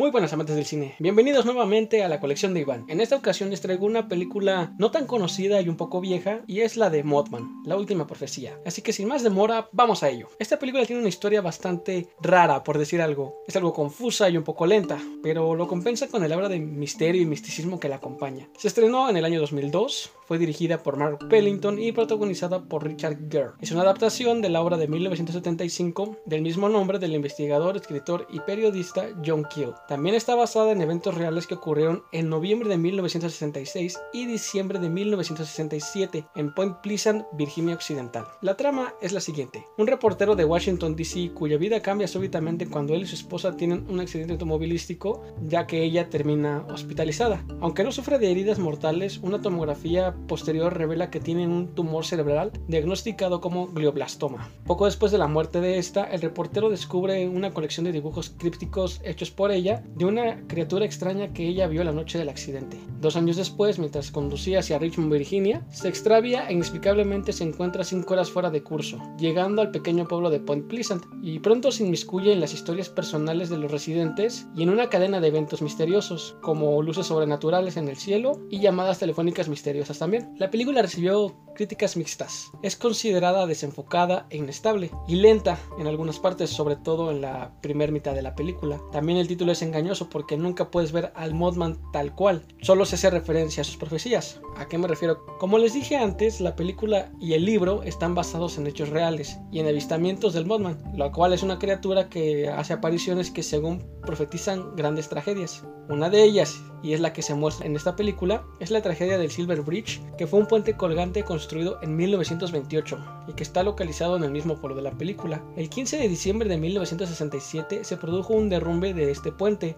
Muy buenas amantes del cine, bienvenidos nuevamente a la colección de Iván. En esta ocasión les traigo una película no tan conocida y un poco vieja, y es la de Mothman, la última profecía. Así que sin más demora, vamos a ello. Esta película tiene una historia bastante rara, por decir algo. Es algo confusa y un poco lenta, pero lo compensa con el aura de misterio y misticismo que la acompaña. Se estrenó en el año 2002, fue dirigida por Mark Pellington y protagonizada por Richard Gere. Es una adaptación de la obra de 1975 del mismo nombre del investigador, escritor y periodista John Keel. También está basada en eventos reales que ocurrieron en noviembre de 1966 y diciembre de 1967 en Point Pleasant, Virginia Occidental. La trama es la siguiente. Un reportero de Washington, D.C., cuya vida cambia súbitamente cuando él y su esposa tienen un accidente automovilístico, ya que ella termina hospitalizada. Aunque no sufre de heridas mortales, una tomografía posterior revela que tiene un tumor cerebral diagnosticado como glioblastoma. Poco después de la muerte de esta, el reportero descubre una colección de dibujos crípticos hechos por ella de una criatura extraña que ella vio la noche del accidente. Dos años después, mientras conducía hacia Richmond, Virginia, se extravía e inexplicablemente se encuentra cinco horas fuera de curso, llegando al pequeño pueblo de Point Pleasant, y pronto se inmiscuye en las historias personales de los residentes y en una cadena de eventos misteriosos, como luces sobrenaturales en el cielo y llamadas telefónicas misteriosas también. La película recibió críticas mixtas. Es considerada desenfocada e inestable y lenta en algunas partes, sobre todo en la primera mitad de la película. También el título es engañoso porque nunca puedes ver al Modman tal cual, solo se hace referencia a sus profecías. ¿A qué me refiero? Como les dije antes, la película y el libro están basados en hechos reales y en avistamientos del Modman, lo cual es una criatura que hace apariciones que según profetizan grandes tragedias. Una de ellas, y es la que se muestra en esta película, es la tragedia del Silver Bridge, que fue un puente colgante construido en 1928 y que está localizado en el mismo pueblo de la película. El 15 de diciembre de 1967 se produjo un derrumbe de este puente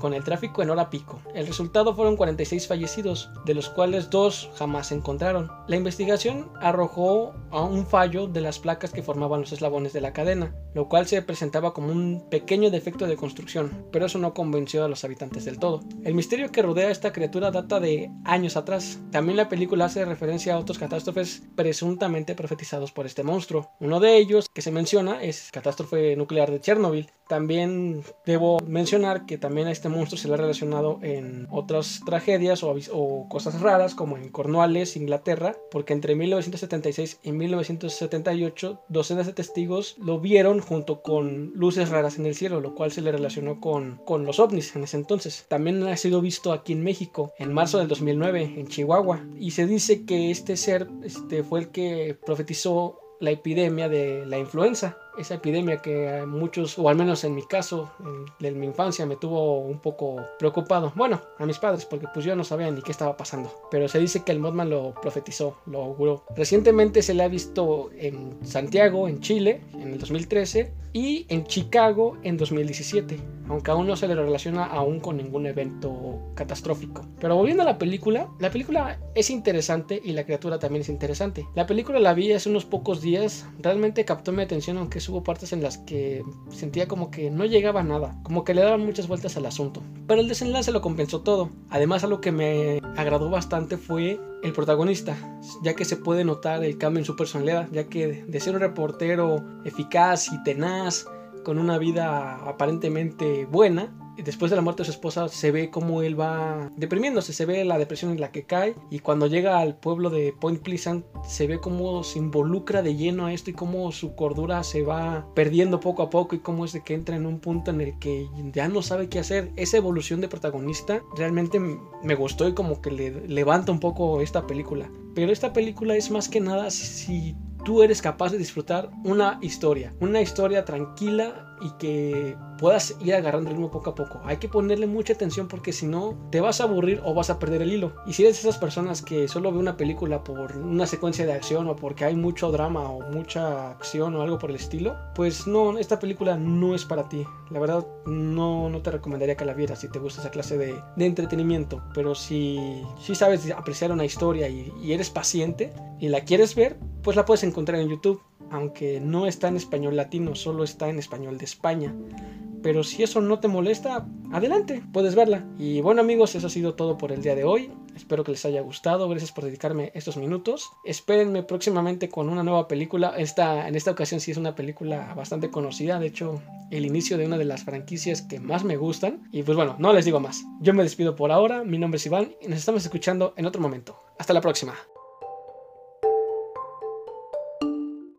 con el tráfico en hora pico. El resultado fueron 46 fallecidos, de los cuales dos jamás se encontraron. La investigación arrojó a un fallo de las placas que formaban los eslabones de la cadena, lo cual se presentaba como un pequeño defecto de construcción, pero eso no convenció a los habitantes del todo. El misterio que rodea a esta criatura data de años atrás. También la película hace referencia a otros catástrofes presuntamente profetizados por este monstruo. Uno de ellos que se menciona es catástrofe nuclear de Chernobyl. También debo mencionar que también a este monstruo se le ha relacionado en otras tragedias o, cosas raras como en Cornwallis, Inglaterra, porque entre 1976 y 1978 docenas de testigos lo vieron junto con luces raras en el cielo, lo cual se le relacionó con, con los ovnis en ese entonces. También ha sido visto aquí en México en marzo del 2009 en Chihuahua y se dice que este ser este, fue el que profetizó la epidemia de la influenza esa epidemia que muchos, o al menos en mi caso, en, mi infancia, me tuvo un poco preocupado. Bueno, a mis padres, porque pues yo no sabía ni qué estaba pasando. Pero se dice que el Modman lo profetizó, lo auguró. Recientemente se le ha visto en Santiago, en Chile, en el 2013, y en Chicago en 2017, aunque aún no se le relaciona aún con ningún evento catastrófico. Pero volviendo a la película, la película es interesante y la criatura también es interesante. La película la vi hace unos pocos días, realmente captó mi atención aunque hubo partes en las que sentía como que no llegaba a nada, como que le daban muchas vueltas al asunto. Pero el desenlace lo compensó todo. Además, algo que me agradó bastante fue el protagonista, ya que se puede notar el cambio en su personalidad, ya que de ser un reportero eficaz y tenaz, con una vida aparentemente buena, después de la muerte de su esposa se ve cómo él va deprimiéndose, se ve la depresión en la que cae y cuando llega al pueblo de Point Pleasant se ve cómo se involucra de lleno a esto y cómo su cordura se va perdiendo poco a poco y cómo es de que entra en un punto en el que ya no sabe qué hacer. Esa evolución de protagonista realmente me gustó y como que le levanta un poco esta película. Pero esta película es más que nada si tú eres capaz de disfrutar una historia, una historia tranquila y que puedas ir agarrando ritmo poco a poco. Hay que ponerle mucha atención porque si no te vas a aburrir o vas a perder el hilo. Y si eres esas personas que solo ve una película por una secuencia de acción o porque hay mucho drama o mucha acción o algo por el estilo, pues no, esta película no es para ti. La verdad no, no te recomendaría que la vieras si te gusta esa clase de, de entretenimiento. Pero si, si sabes apreciar una historia y, y eres paciente y la quieres ver, pues la puedes encontrar en YouTube, aunque no está en español latino, solo está en español de España. Pero si eso no te molesta, adelante, puedes verla. Y bueno amigos, eso ha sido todo por el día de hoy. Espero que les haya gustado. Gracias por dedicarme estos minutos. Espérenme próximamente con una nueva película. Esta, en esta ocasión sí es una película bastante conocida. De hecho, el inicio de una de las franquicias que más me gustan. Y pues bueno, no les digo más. Yo me despido por ahora. Mi nombre es Iván y nos estamos escuchando en otro momento. Hasta la próxima.